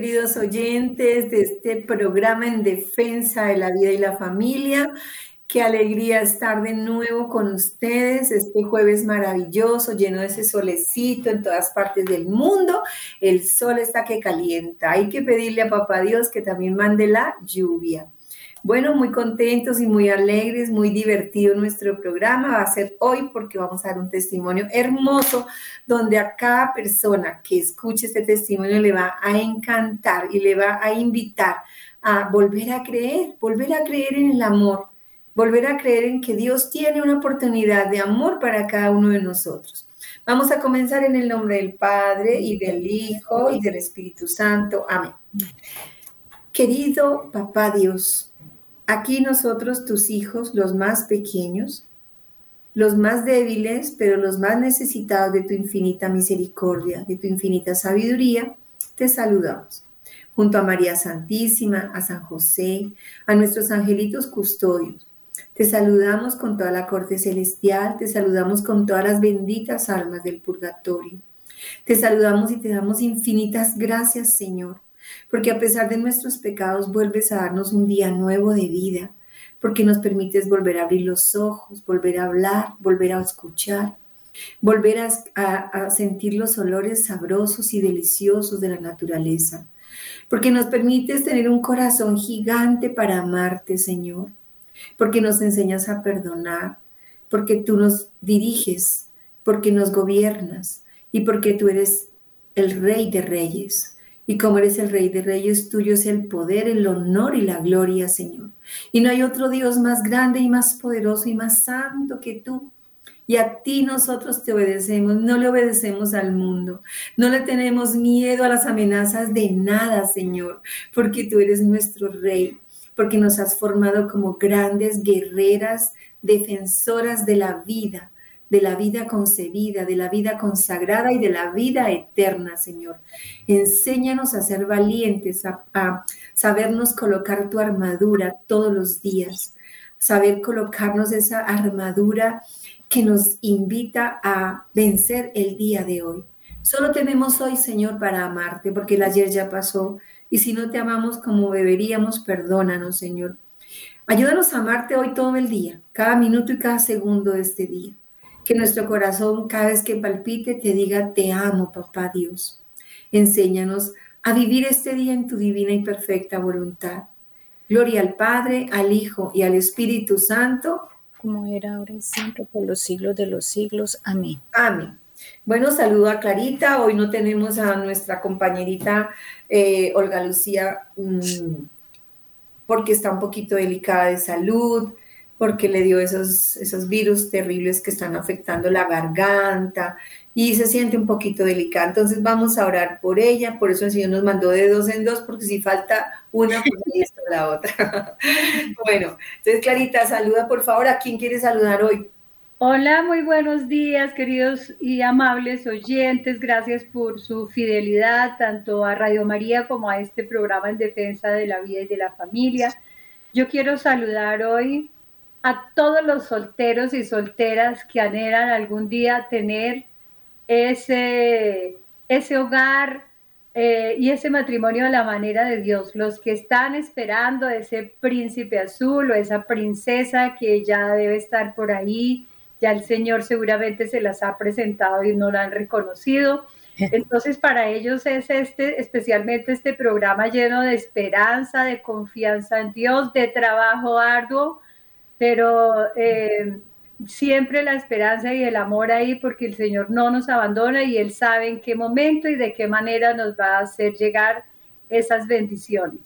Queridos oyentes de este programa en defensa de la vida y la familia. Qué alegría estar de nuevo con ustedes este jueves maravilloso, lleno de ese solecito en todas partes del mundo. El sol está que calienta. Hay que pedirle a Papá Dios que también mande la lluvia. Bueno, muy contentos y muy alegres, muy divertido nuestro programa. Va a ser hoy porque vamos a dar un testimonio hermoso donde a cada persona que escuche este testimonio le va a encantar y le va a invitar a volver a creer, volver a creer en el amor, volver a creer en que Dios tiene una oportunidad de amor para cada uno de nosotros. Vamos a comenzar en el nombre del Padre y del Hijo y del Espíritu Santo. Amén. Querido Papá Dios, Aquí nosotros, tus hijos, los más pequeños, los más débiles, pero los más necesitados de tu infinita misericordia, de tu infinita sabiduría, te saludamos. Junto a María Santísima, a San José, a nuestros angelitos custodios, te saludamos con toda la corte celestial, te saludamos con todas las benditas almas del purgatorio. Te saludamos y te damos infinitas gracias, Señor, porque a pesar de nuestros pecados vuelves a darnos un día nuevo de vida, porque nos permites volver a abrir los ojos, volver a hablar, volver a escuchar, volver a, sentir los olores sabrosos y deliciosos de la naturaleza, porque nos permites tener un corazón gigante para amarte, Señor, porque nos enseñas a perdonar, porque tú nos diriges, porque nos gobiernas y porque tú eres el rey de reyes. Y como eres el Rey de Reyes, tuyo es el poder, el honor y la gloria, Señor. Y no hay otro Dios más grande y más poderoso y más santo que tú. Y a ti nosotros te obedecemos, no le obedecemos al mundo, no le tenemos miedo a las amenazas de nada, Señor, porque tú eres nuestro Rey, porque nos has formado como grandes guerreras, defensoras de la vida, de la vida concebida, de la vida consagrada y de la vida eterna, Señor. Enséñanos a ser valientes, a, sabernos colocar tu armadura todos los días, saber colocarnos esa armadura que nos invita a vencer el día de hoy. Solo tenemos hoy, Señor, para amarte, porque el ayer ya pasó. Y si no te amamos como deberíamos, perdónanos, Señor. Ayúdanos a amarte hoy todo el día, cada minuto y cada segundo de este día que nuestro corazón cada vez que palpite te diga, te amo, papá Dios. Enséñanos a vivir este día en tu divina y perfecta voluntad. Gloria al Padre, al Hijo y al Espíritu Santo. Como era ahora y siempre, por los siglos de los siglos. Amén. Amén. Bueno, saludo a Clarita. Hoy no tenemos a nuestra compañerita eh, Olga Lucía mm, porque está un poquito delicada de salud porque le dio esos, esos virus terribles que están afectando la garganta y se siente un poquito delicada. Entonces vamos a orar por ella, por eso el Señor nos mandó de dos en dos, porque si falta una, pues ahí está la otra. bueno, entonces Clarita, saluda por favor. ¿A quién quiere saludar hoy? Hola, muy buenos días, queridos y amables oyentes. Gracias por su fidelidad tanto a Radio María como a este programa en defensa de la vida y de la familia. Yo quiero saludar hoy a todos los solteros y solteras que anhelan algún día tener ese, ese hogar eh, y ese matrimonio a la manera de Dios, los que están esperando ese príncipe azul o esa princesa que ya debe estar por ahí, ya el Señor seguramente se las ha presentado y no la han reconocido. Entonces, para ellos es este, especialmente este programa lleno de esperanza, de confianza en Dios, de trabajo arduo, pero eh, siempre la esperanza y el amor ahí porque el Señor no nos abandona y Él sabe en qué momento y de qué manera nos va a hacer llegar esas bendiciones.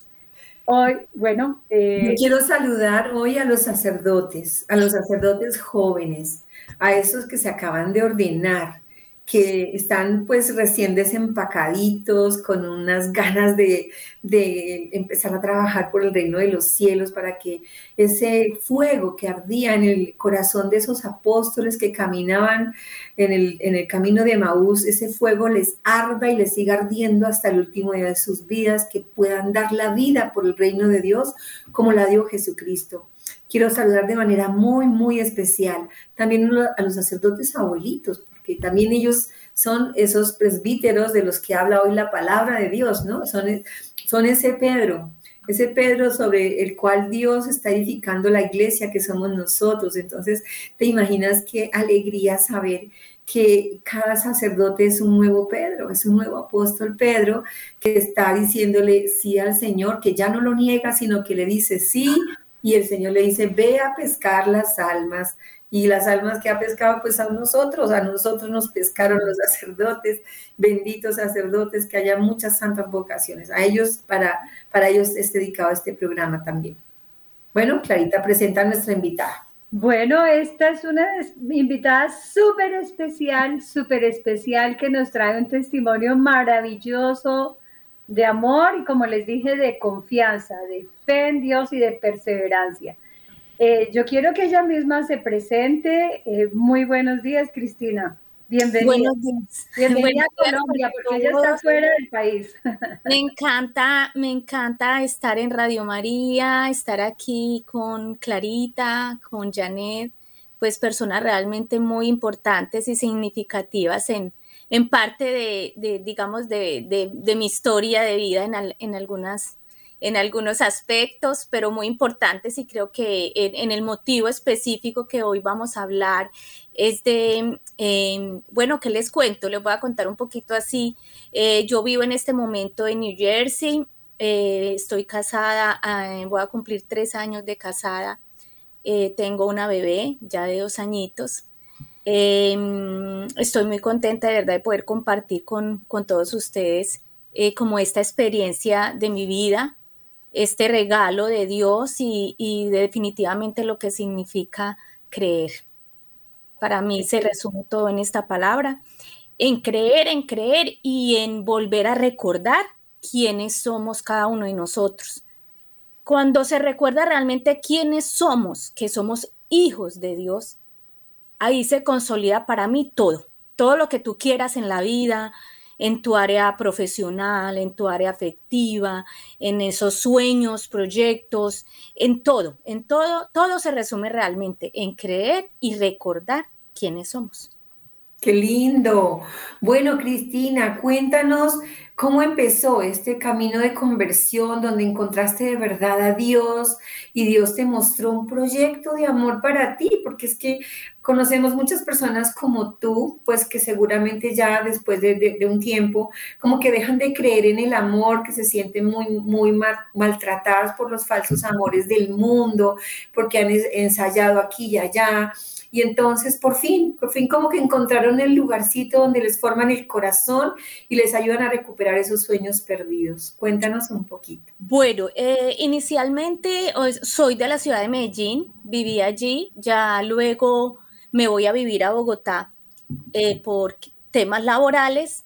Hoy, bueno. Eh, quiero saludar hoy a los sacerdotes, a los sacerdotes jóvenes, a esos que se acaban de ordenar, que están pues recién desempacaditos, con unas ganas de, empezar a trabajar por el reino de los cielos para que ese fuego que ardía en el corazón de esos apóstoles que caminaban en el, en el camino de Maús, ese fuego les arda y les siga ardiendo hasta el último día de sus vidas, que puedan dar la vida por el reino de Dios como la dio Jesucristo. Quiero saludar de manera muy, muy especial también a los sacerdotes abuelitos, que también ellos son esos presbíteros de los que habla hoy la palabra de Dios, ¿no? Son, son ese Pedro, ese Pedro sobre el cual Dios está edificando la iglesia que somos nosotros. Entonces, te imaginas qué alegría saber que cada sacerdote es un nuevo Pedro, es un nuevo apóstol Pedro que está diciéndole sí al Señor, que ya no lo niega, sino que le dice sí, y el Señor le dice, ve a pescar las almas. Y las almas que ha pescado, pues a nosotros, a nosotros nos pescaron los sacerdotes, benditos sacerdotes, que haya muchas santas vocaciones. A ellos, para, para ellos es dedicado este programa también. Bueno, Clarita, presenta a nuestra invitada. Bueno, esta es una invitada súper especial, súper especial que nos trae un testimonio maravilloso de amor y como les dije, de confianza, de fe en Dios y de perseverancia. Eh, yo quiero que ella misma se presente. Eh, muy buenos días, Cristina. Bienvenida. Buenos días. Bienvenida a Colombia, porque ella está fuera del país. Me encanta, me encanta estar en Radio María, estar aquí con Clarita, con Janet, pues personas realmente muy importantes y significativas en, en parte de, digamos, de, mi historia de vida en, en algunas en algunos aspectos, pero muy importantes y creo que en, el motivo específico que hoy vamos a hablar es de, em, bueno, ¿qué les cuento? Les voy a contar un poquito así. Eh, yo vivo en este momento en New Jersey, eh, estoy casada, ah, voy a cumplir tres años de casada, eh, tengo una bebé ya de dos añitos. Em, estoy muy contenta de verdad de poder compartir con, con todos ustedes como esta experiencia de mi vida, este regalo de Dios y, definitivamente lo que significa creer. Para mí se resume todo en esta palabra, en creer, en creer y en volver a recordar quiénes somos cada uno de nosotros. Cuando se recuerda realmente quiénes somos, que somos hijos de Dios, ahí se consolida para mí todo, todo lo que tú quieras en la vida, en tu área profesional, en tu área afectiva, en esos sueños, proyectos, en todo, en todo, todo se resume realmente en creer y recordar quiénes somos. Qué lindo. Bueno, Cristina, cuéntanos cómo empezó este camino de conversión donde encontraste de verdad a Dios y Dios te mostró un proyecto de amor para ti, porque es que conocemos muchas personas como tú, pues que seguramente ya después de, un tiempo como que dejan de creer en el amor, que se sienten muy, muy maltratadas por los falsos amores del mundo, porque han ensayado aquí y allá y entonces, por fin, por fin como que encontraron el lugarcito donde les forman el corazón y les ayudan a recuperar esos sueños perdidos. Cuéntanos un poquito. Bueno, eh, inicialmente soy de la ciudad de Medellín, viví allí, ya luego me voy a vivir a Bogotá eh, por temas laborales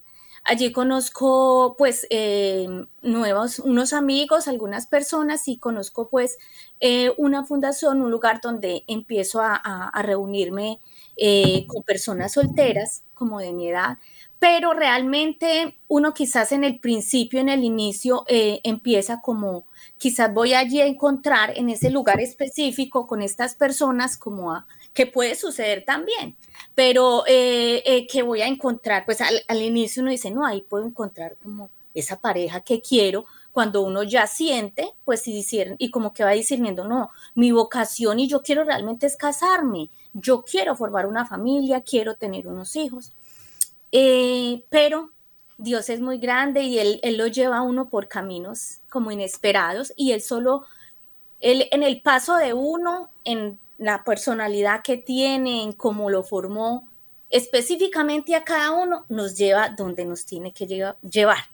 Allí conozco pues eh, nuevos, unos amigos, algunas personas y conozco pues eh, una fundación, un lugar donde empiezo a, reunirme eh, con personas solteras como de mi edad, pero realmente uno quizás en el principio, en el inicio, empieza como quizás voy allí a encontrar en ese lugar específico con estas personas como a, que puede suceder también, pero eh, eh, que voy a encontrar, pues al, inicio uno dice, no, ahí puedo encontrar como esa pareja que quiero, cuando uno ya siente, pues y, y como que va diciendo, no, mi vocación y yo quiero realmente es casarme, yo quiero formar una familia, quiero tener unos hijos, eh, pero Dios es muy grande y él, él, lo lleva a uno por caminos como inesperados y Él solo, él, en el paso de uno, en la personalidad que tiene, en cómo lo formó, específicamente a cada uno, nos lleva donde nos tiene que llevar.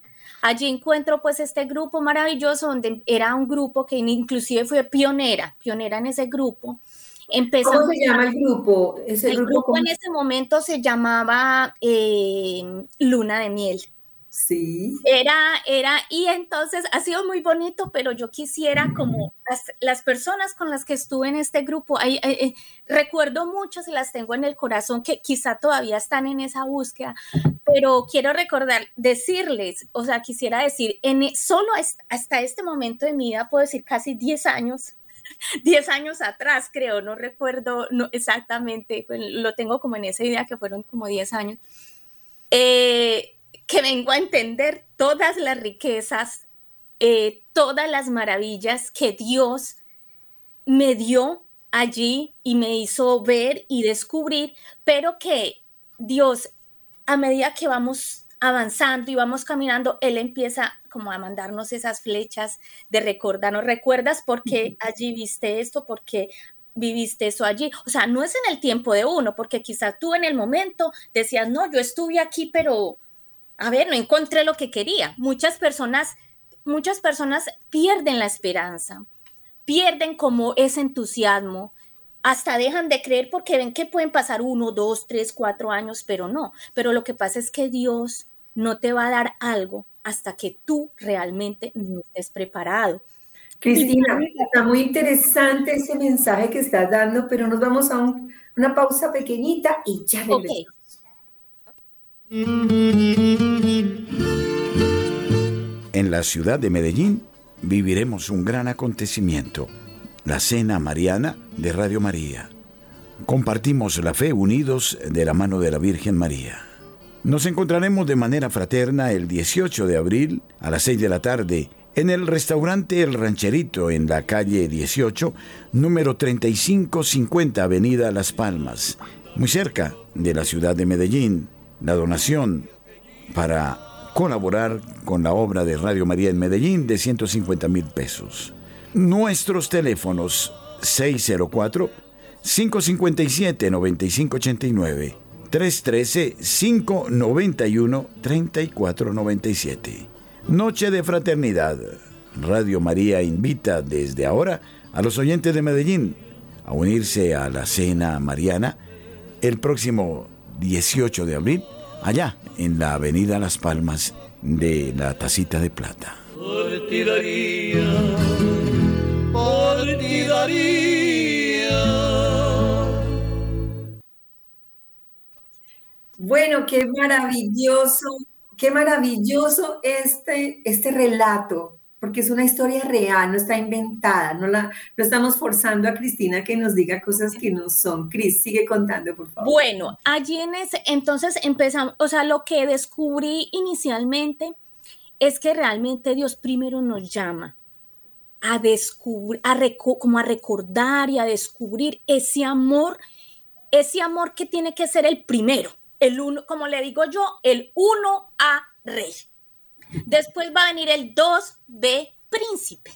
Allí encuentro pues este grupo maravilloso donde era un grupo que inclusive fue pionera, pionera en ese grupo. ¿Cómo se llama el grupo? el grupo, en ese momento se llamaba eh, Luna de Miel. Sí. Era, era, y entonces ha sido muy bonito, pero yo quisiera como las, personas con las que estuve en este grupo, eh, recuerdo muchas y las tengo en el corazón que quizá todavía están en esa búsqueda, pero quiero recordar, decirles, o sea, quisiera decir, en, e, solo hasta este momento de mi vida, puedo decir casi 10 años, 10 años atrás, creo, no recuerdo exactamente, pues, lo tengo como en esa idea que fueron como 10 años eh, que vengo a entender todas las riquezas, eh, todas las maravillas que Dios me dio allí y me hizo ver y descubrir, pero que Dios, a medida que vamos avanzando y vamos caminando, Él empieza como a mandarnos esas flechas de recordarnos, recuerdas por qué allí viste esto, por qué viviste eso allí. O sea, no es en el tiempo de uno, porque quizás tú en el momento decías, no, yo estuve aquí, pero a ver, no encontré lo que quería. Muchas personas, muchas personas pierden la esperanza, pierden como ese entusiasmo, hasta dejan de creer porque ven que pueden pasar uno, dos, tres, cuatro años, pero no. Pero lo que pasa es que Dios no te va a dar algo hasta que tú realmente no estés preparado. Cristina, está muy interesante ese mensaje que estás dando, pero nos vamos a una pausa pequeñita y ya regresamos. En la ciudad de Medellín viviremos un gran acontecimiento, la Cena Mariana de Radio María. Compartimos la fe unidos de la mano de la Virgen María. Nos encontraremos de manera fraterna el 18 de abril a las 6 de la tarde en el restaurante El Rancherito en la calle 18, número 3550 Avenida Las Palmas, muy cerca de la ciudad de Medellín. La donación para colaborar con la obra de Radio María en Medellín de 150 mil pesos. Nuestros teléfonos 604 557 9589 313 591 3497 Noche de Fraternidad. Radio María invita desde ahora a los oyentes de Medellín a unirse a la cena mariana el próximo 18 de abril, allá en la Avenida Las Palmas de la Tacita de Plata. Bueno, qué maravilloso qué maravilloso este, este relato, porque es una historia real, no está inventada, no, la, no estamos forzando a Cristina que nos diga cosas que no son. Cris, sigue contando, por favor. Bueno, allí en ese, entonces empezamos, o sea, lo que descubrí inicialmente es que realmente Dios primero nos llama a descubrir, a como a recordar y a descubrir ese amor, ese amor que tiene que ser el primero el uno, como le digo yo, el 1A rey. Después va a venir el 2B príncipe.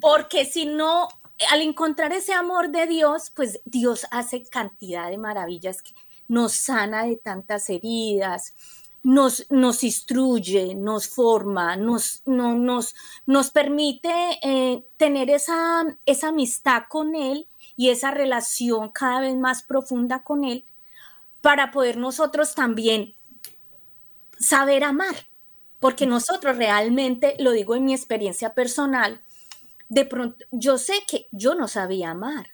Porque si no, al encontrar ese amor de Dios, pues Dios hace cantidad de maravillas que nos sana de tantas heridas, nos, nos instruye, nos forma, nos, no, nos, nos permite eh, tener esa, esa amistad con Él y esa relación cada vez más profunda con Él para poder nosotros también saber amar, porque nosotros realmente, lo digo en mi experiencia personal, de pronto yo sé que yo no sabía amar.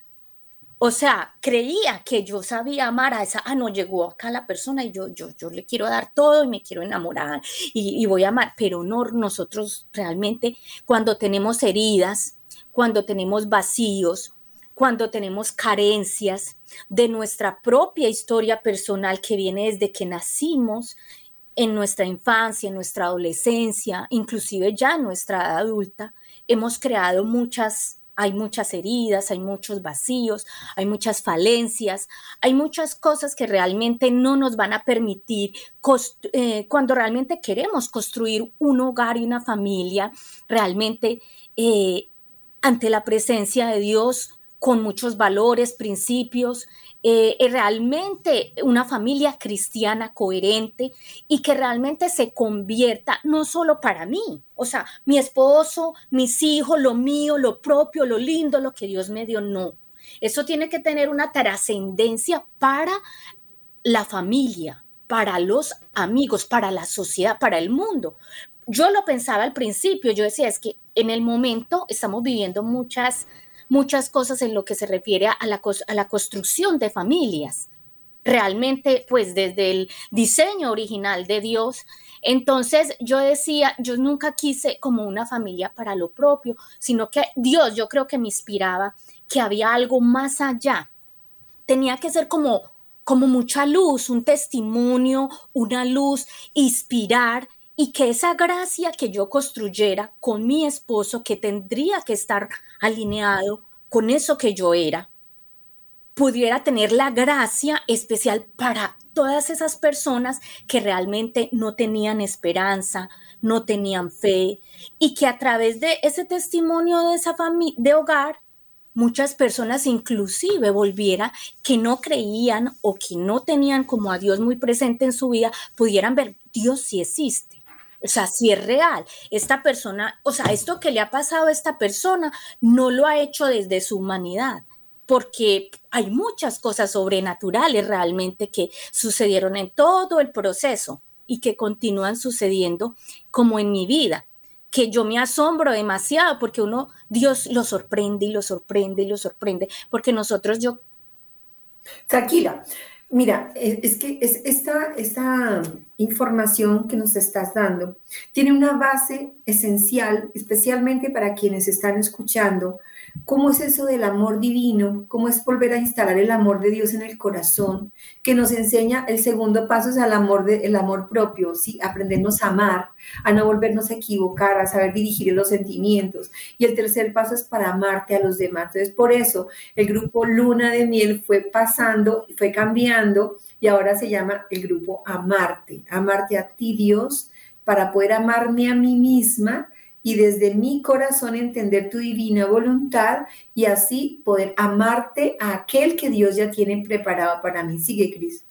O sea, creía que yo sabía amar a esa, ah, no, llegó acá la persona y yo, yo, yo le quiero dar todo y me quiero enamorar y, y voy a amar, pero no, nosotros realmente cuando tenemos heridas, cuando tenemos vacíos, cuando tenemos carencias de nuestra propia historia personal que viene desde que nacimos, en nuestra infancia, en nuestra adolescencia, inclusive ya en nuestra edad adulta, hemos creado muchas, hay muchas heridas, hay muchos vacíos, hay muchas falencias, hay muchas cosas que realmente no nos van a permitir, eh, cuando realmente queremos construir un hogar y una familia, realmente eh, ante la presencia de Dios, con muchos valores, principios, eh, realmente una familia cristiana coherente y que realmente se convierta no solo para mí, o sea, mi esposo, mis hijos, lo mío, lo propio, lo lindo, lo que Dios me dio, no. Eso tiene que tener una trascendencia para la familia, para los amigos, para la sociedad, para el mundo. Yo lo pensaba al principio, yo decía, es que en el momento estamos viviendo muchas muchas cosas en lo que se refiere a la, a la construcción de familias. Realmente, pues desde el diseño original de Dios, entonces yo decía, yo nunca quise como una familia para lo propio, sino que Dios yo creo que me inspiraba que había algo más allá. Tenía que ser como como mucha luz, un testimonio, una luz, inspirar y que esa gracia que yo construyera con mi esposo, que tendría que estar alineado con eso que yo era, pudiera tener la gracia especial para todas esas personas que realmente no tenían esperanza, no tenían fe y que a través de ese testimonio de esa familia de hogar muchas personas inclusive volviera que no creían o que no tenían como a Dios muy presente en su vida, pudieran ver, Dios sí existe. O sea, si es real. Esta persona, o sea, esto que le ha pasado a esta persona no lo ha hecho desde su humanidad, porque hay muchas cosas sobrenaturales realmente que sucedieron en todo el proceso y que continúan sucediendo como en mi vida que yo me asombro demasiado porque uno, Dios lo sorprende y lo sorprende y lo sorprende, porque nosotros yo... Tranquila, mira, es, que es esta, esta información que nos estás dando tiene una base esencial, especialmente para quienes están escuchando, ¿Cómo es eso del amor divino? ¿Cómo es volver a instalar el amor de Dios en el corazón? Que nos enseña, el segundo paso es el amor, de, el amor propio, ¿sí? aprendernos a amar, a no volvernos a equivocar, a saber dirigir los sentimientos. Y el tercer paso es para amarte a los demás. Entonces, por eso el grupo Luna de Miel fue pasando, fue cambiando y ahora se llama el grupo Amarte, amarte a ti Dios, para poder amarme a mí misma y desde mi corazón entender tu divina voluntad y así poder amarte a aquel que Dios ya tiene preparado para mí. Sigue, Cris.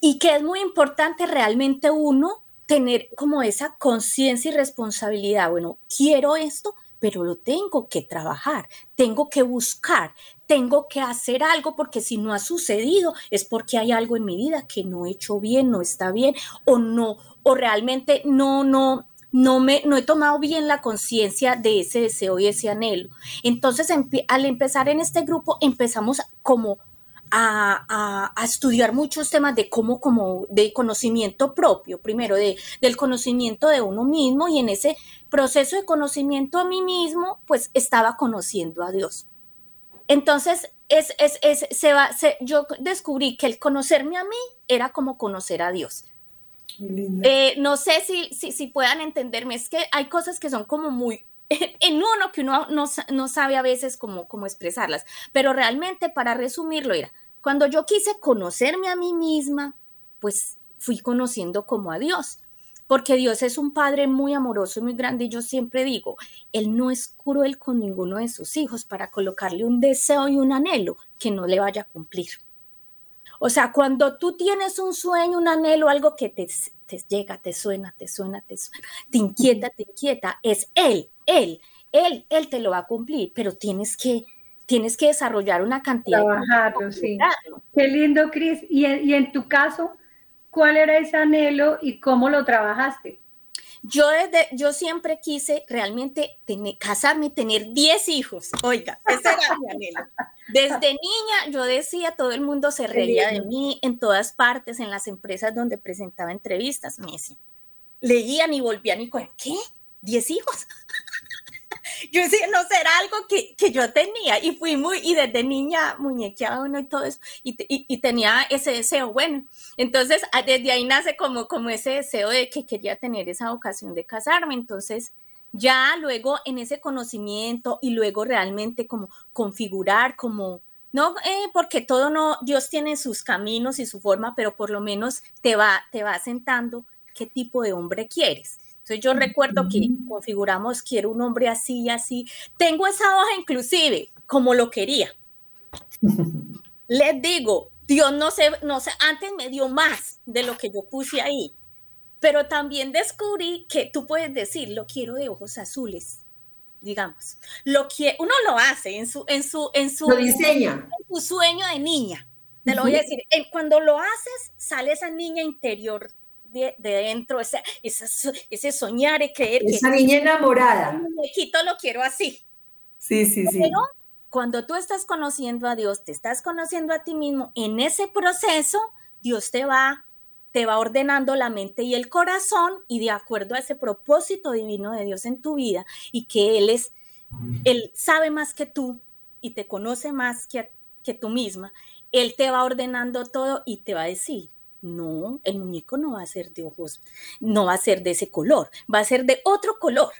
Y que es muy importante realmente uno tener como esa conciencia y responsabilidad. Bueno, quiero esto, pero lo tengo que trabajar, tengo que buscar, tengo que hacer algo porque si no ha sucedido es porque hay algo en mi vida que no he hecho bien, no está bien o no, o realmente no, no, no, me, no he tomado bien la conciencia de ese deseo y ese anhelo. Entonces, al empezar en este grupo, empezamos como a, estudiar muchos temas de cómo, como de conocimiento propio, primero de, del conocimiento de uno mismo y en ese proceso de conocimiento a mí mismo, pues estaba conociendo a Dios. Entonces, es, es, se va, yo descubrí que el conocerme a mí era como conocer a Dios. Eh, no sé si, si, si, puedan entenderme, es que hay cosas que son como muy en uno que uno no, no sabe a veces cómo, cómo expresarlas, pero realmente para resumirlo era, cuando yo quise conocerme a mí misma, pues fui conociendo como a Dios, porque Dios es un Padre muy amoroso y muy grande. Y yo siempre digo, Él no es cruel con ninguno de sus hijos para colocarle un deseo y un anhelo que no le vaya a cumplir. O sea, cuando tú tienes un sueño, un anhelo, algo que te, llega, te suena, te suena, te suena, te inquieta, te inquieta, es Él, Él, Él, Él te lo va a cumplir, pero tienes que, tienes que desarrollar una cantidad. Trabajarlo, sí. Qué lindo, Cris. Y, y en tu caso, ¿cuál era ese anhelo y cómo lo trabajaste? Yo, desde, yo siempre quise realmente tener, casarme tener 10 hijos. Oiga, ese era mi anhelo. Desde niña yo decía, todo el mundo se reía de mí en todas partes, en las empresas donde presentaba entrevistas. Me decían, leían y volvían y con ¿qué? ¿10 hijos? Yo decía, no será algo que, que, yo tenía. Y fui muy, y desde niña muñequeaba uno y todo eso, y, y, tenía ese deseo, bueno, entonces ah, desde ahí nace como, como ese deseo de que quería tener esa ocasión de casarme, entonces ya luego en ese conocimiento y luego realmente como configurar, como, no, eh, porque todo no, Dios tiene sus caminos y su forma, pero por lo menos te va, te va sentando qué tipo de hombre quieres entonces yo recuerdo que configuramos, quiero un hombre así y así. Tengo esa hoja inclusive, como lo quería. Les digo, Dios no sé, no sé, antes me dio más de lo que yo puse ahí. Pero también descubrí que tú puedes decir, lo quiero de ojos azules, digamos. Lo que uno lo hace en su en su en su diseña. En su sueño de niña. Te lo voy a decir, cuando lo haces sale esa niña interior de, dentro, ese, ese soñar y creer. Esa niña enamorada. muñequito lo quiero así. Sí, sí, sí. Pero cuando tú estás conociendo a Dios, te estás conociendo a ti mismo, en ese proceso, Dios te va, te va ordenando la mente y el corazón y de acuerdo a ese propósito divino de Dios en tu vida y que Él es, Él sabe más que tú y te conoce más que, que tú misma, él te va ordenando todo y te va a decir, no, el muñeco no va a ser de ojos, no va a ser de ese color, va a ser de otro color.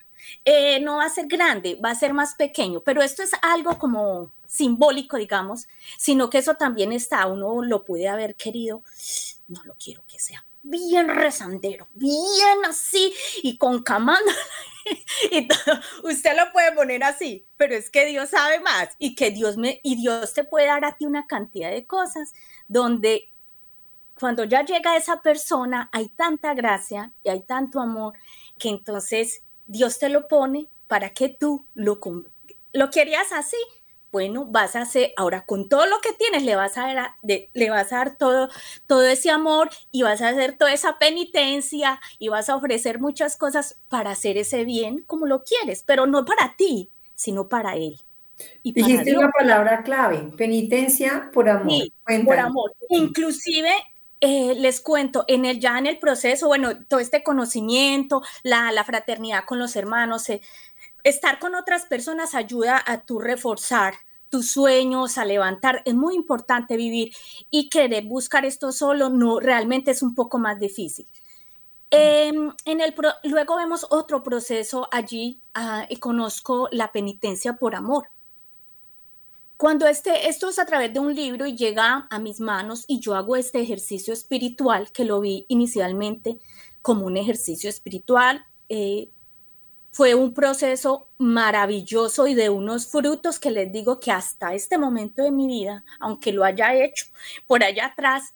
Eh, no va a ser grande, va a ser más pequeño, pero esto es algo como simbólico, digamos, sino que eso también está, uno lo puede haber querido, no lo quiero que sea bien rezandero, bien así y con camanda. y Usted lo puede poner así, pero es que Dios sabe más y que Dios me y Dios te puede dar a ti una cantidad de cosas donde cuando ya llega esa persona hay tanta gracia y hay tanto amor que entonces Dios te lo pone para que tú lo lo querías así bueno, vas a hacer, ahora con todo lo que tienes, le vas a dar, le vas a dar todo, todo ese amor y vas a hacer toda esa penitencia y vas a ofrecer muchas cosas para hacer ese bien como lo quieres, pero no para ti, sino para él. Y Dijiste una palabra clave, penitencia por amor. Sí, por amor. Inclusive eh, les cuento, en el, ya en el proceso, bueno, todo este conocimiento, la, la fraternidad con los hermanos, eh, estar con otras personas ayuda a tu reforzar tus sueños, a levantar. Es muy importante vivir y querer buscar esto solo no realmente es un poco más difícil. Em, en el luego vemos otro proceso allí ah, y conozco la penitencia por amor. Cuando este, esto es a través de un libro y llega a mis manos y yo hago este ejercicio espiritual que lo vi inicialmente como un ejercicio espiritual, eh, fue un proceso maravilloso y de unos frutos que les digo que hasta este momento de mi vida, aunque lo haya hecho por allá atrás,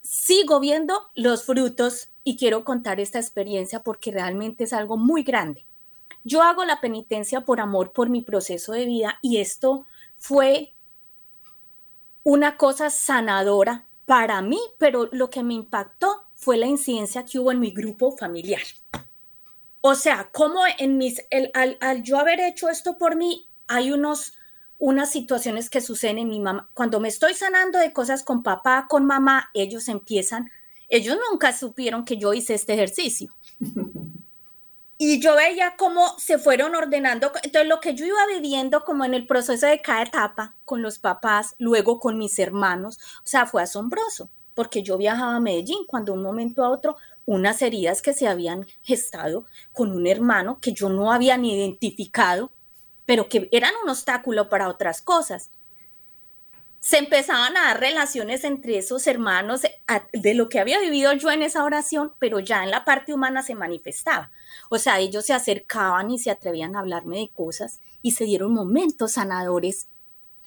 sigo viendo los frutos y quiero contar esta experiencia porque realmente es algo muy grande. Yo hago la penitencia por amor por mi proceso de vida y esto fue una cosa sanadora para mí, pero lo que me impactó fue la incidencia que hubo en mi grupo familiar. O sea, como en mis, al, al, yo haber hecho esto por mí, hay unos, unas situaciones que suceden en mi mamá. Cuando me estoy sanando de cosas con papá, con mamá, ellos empiezan, ellos nunca supieron que yo hice este ejercicio. Y yo veía cómo se fueron ordenando. Entonces, lo que yo iba viviendo como en el proceso de cada etapa, con los papás, luego con mis hermanos, o sea, fue asombroso, porque yo viajaba a Medellín cuando un momento a otro unas heridas que se habían gestado con un hermano que yo no había ni identificado, pero que eran un obstáculo para otras cosas. Se empezaban a dar relaciones entre esos hermanos de lo que había vivido yo en esa oración, pero ya en la parte humana se manifestaba. O sea, ellos se acercaban y se atrevían a hablarme de cosas y se dieron momentos sanadores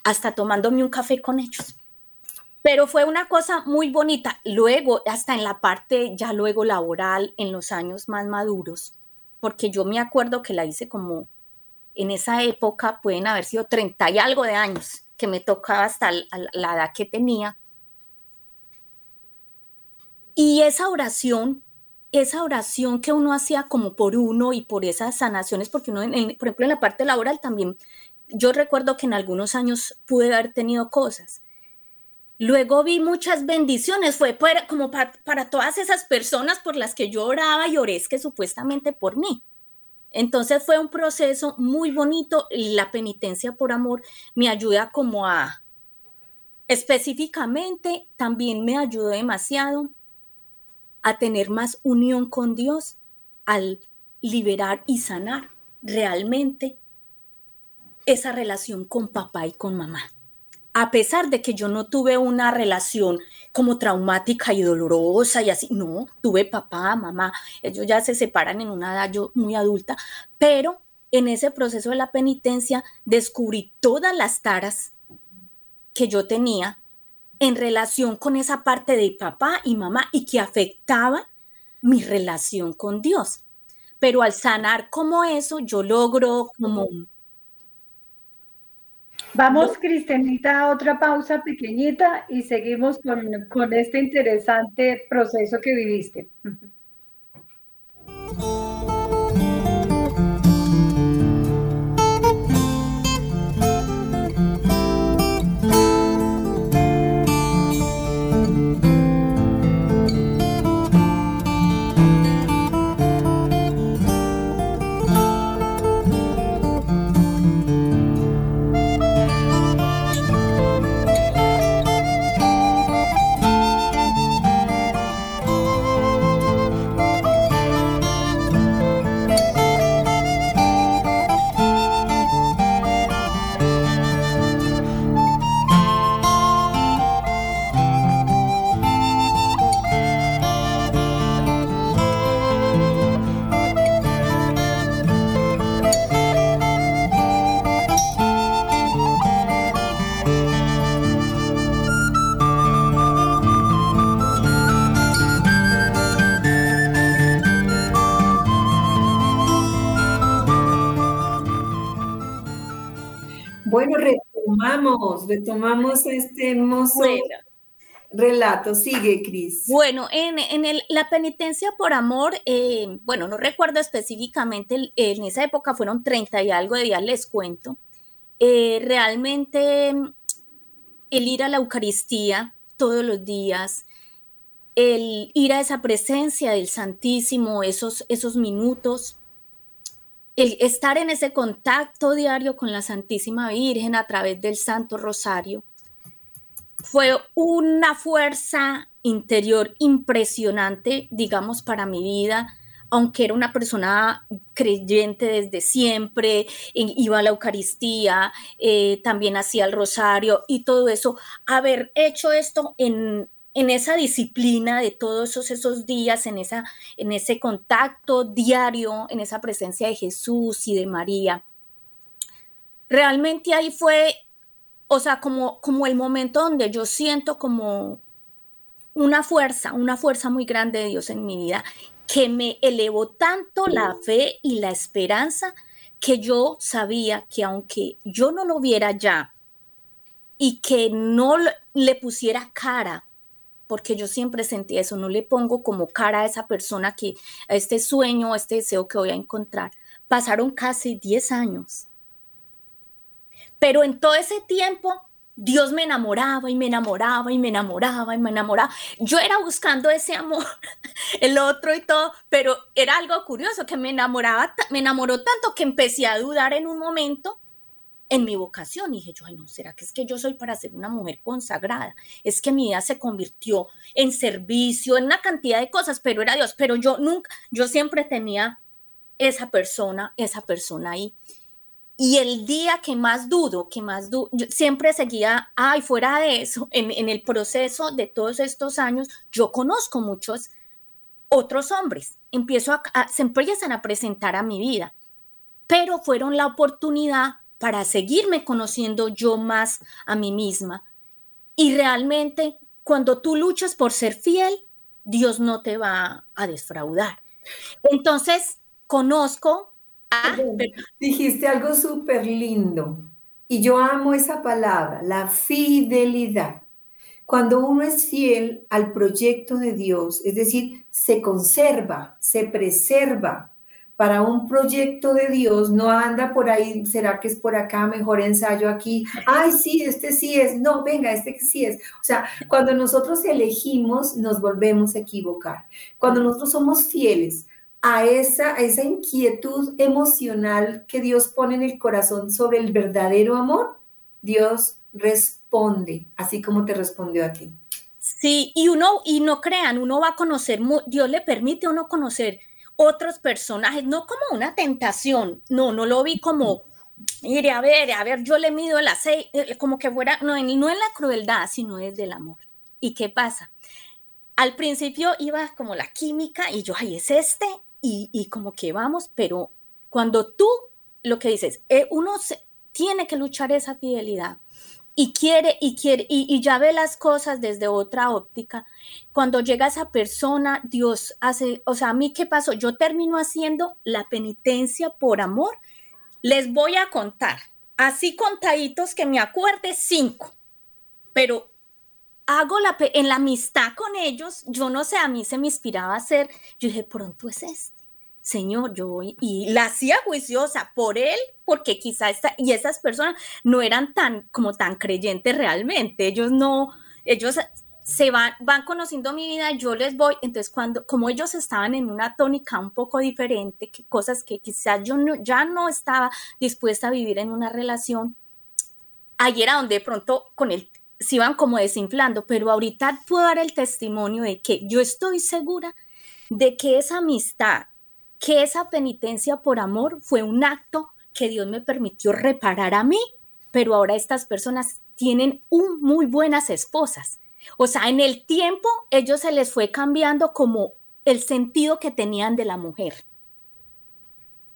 hasta tomándome un café con ellos pero fue una cosa muy bonita. Luego, hasta en la parte ya luego laboral, en los años más maduros, porque yo me acuerdo que la hice como en esa época, pueden haber sido 30 y algo de años, que me tocaba hasta la edad que tenía. Y esa oración, esa oración que uno hacía como por uno y por esas sanaciones, porque uno, por ejemplo, en la parte laboral también, yo recuerdo que en algunos años pude haber tenido cosas, Luego vi muchas bendiciones, fue como para, todas esas personas por las que yo oraba y oré, es que supuestamente por mí. Entonces fue un proceso muy bonito la penitencia por amor me ayuda como a, específicamente, también me ayudó demasiado a tener más unión con Dios al liberar y sanar realmente esa relación con papá y con mamá. A pesar de que yo no tuve una relación como traumática y dolorosa y así, no, tuve papá, mamá, ellos ya se separan en una edad yo muy adulta, pero en ese proceso de la penitencia descubrí todas las taras que yo tenía en relación con esa parte de papá y mamá y que afectaba mi relación con Dios. Pero al sanar como eso, yo logro como Vamos, Cristianita, a otra pausa pequeñita y seguimos con, con este interesante proceso que viviste. Retomamos, retomamos este hermoso relato. Sigue, Cris. Bueno, en, la penitencia por amor, eh, bueno, no recuerdo específicamente, en esa época fueron 30 y algo de días, les cuento. Eh, realmente el ir a la Eucaristía todos los días, el ir a esa presencia del Santísimo, esos, esos minutos, el estar en ese contacto diario con la Santísima Virgen a través del Santo Rosario, fue una fuerza interior impresionante, digamos, para mi vida, aunque era una persona creyente desde siempre, iba a la Eucaristía, eh, también hacía el rosario y todo eso, haber hecho esto en, en esa disciplina de todos esos, esos días, en, esa, en ese contacto diario, en esa presencia de Jesús y de María. Realmente ahí fue, o sea, como, como el momento donde yo siento como una fuerza, una fuerza muy grande de Dios en mi vida, que me elevó tanto la fe y la esperanza que yo sabía que aunque yo no lo viera ya y que no le pusiera cara porque yo siempre sentí eso, no le pongo como cara a esa persona que, a este sueño, a este deseo que voy a encontrar. Pasaron casi 10 años. Pero en todo ese tiempo, Dios me enamoraba y me enamoraba y me enamoraba y me enamoraba. Yo era buscando ese amor, el otro y todo, pero era algo curioso que me enamoraba, me enamoró tanto que empecé a dudar en un momento en mi vocación. Y dije yo, ay, no, ¿será que es que yo soy para ser una mujer consagrada? Es que mi vida se convirtió en servicio, en una cantidad de cosas, pero era Dios. Pero yo nunca, yo siempre tenía esa persona, esa persona ahí. Y el día que más dudo, que más dudo, siempre seguía, ay, fuera de eso, en, en el proceso de todos estos años, yo conozco muchos otros hombres, empiezo a, a, se empiezan a presentar a mi vida, pero fueron la oportunidad para seguirme conociendo yo más a mí misma. Y realmente, cuando tú luchas por ser fiel, Dios no te va a defraudar. Entonces, conozco a... Dijiste algo súper lindo y yo amo esa palabra, la fidelidad. Cuando uno es fiel al proyecto de Dios, es decir, se conserva, se preserva, para un proyecto de Dios no anda por ahí, será que es por acá, mejor ensayo aquí, ay, sí, este sí es, no, venga, este sí es. O sea, cuando nosotros elegimos, nos volvemos a equivocar. Cuando nosotros somos fieles a esa, a esa inquietud emocional que Dios pone en el corazón sobre el verdadero amor, Dios responde, así como te respondió a ti. Sí, y uno, y no crean, uno va a conocer, Dios le permite a uno conocer otros personajes, no como una tentación, no, no lo vi como, mire, a ver, a ver, yo le mido el aceite, eh, como que fuera, no, no en la crueldad, sino desde el amor. ¿Y qué pasa? Al principio iba como la química y yo, ay, es este, y, y como que vamos, pero cuando tú lo que dices, eh, uno se, tiene que luchar esa fidelidad y quiere y quiere y, ya ve las cosas desde otra óptica. Cuando llega esa persona, Dios hace, o sea, a mí qué pasó, yo termino haciendo la penitencia por amor. Les voy a contar, así contaditos que me acuerde cinco, pero hago la en la amistad con ellos, yo no sé, a mí se me inspiraba a hacer, yo dije, pronto es este Señor, yo voy y la hacía juiciosa por él, porque quizá esta, y esas personas no eran tan como tan creyentes realmente, ellos no, ellos se van, van conociendo mi vida, yo les voy, entonces cuando, como ellos estaban en una tónica un poco diferente, que cosas que quizás yo no, ya no estaba dispuesta a vivir en una relación, ahí era donde de pronto con él se iban como desinflando, pero ahorita puedo dar el testimonio de que yo estoy segura de que esa amistad que esa penitencia por amor fue un acto que Dios me permitió reparar a mí, pero ahora estas personas tienen un, muy buenas esposas. O sea, en el tiempo ellos se les fue cambiando como el sentido que tenían de la mujer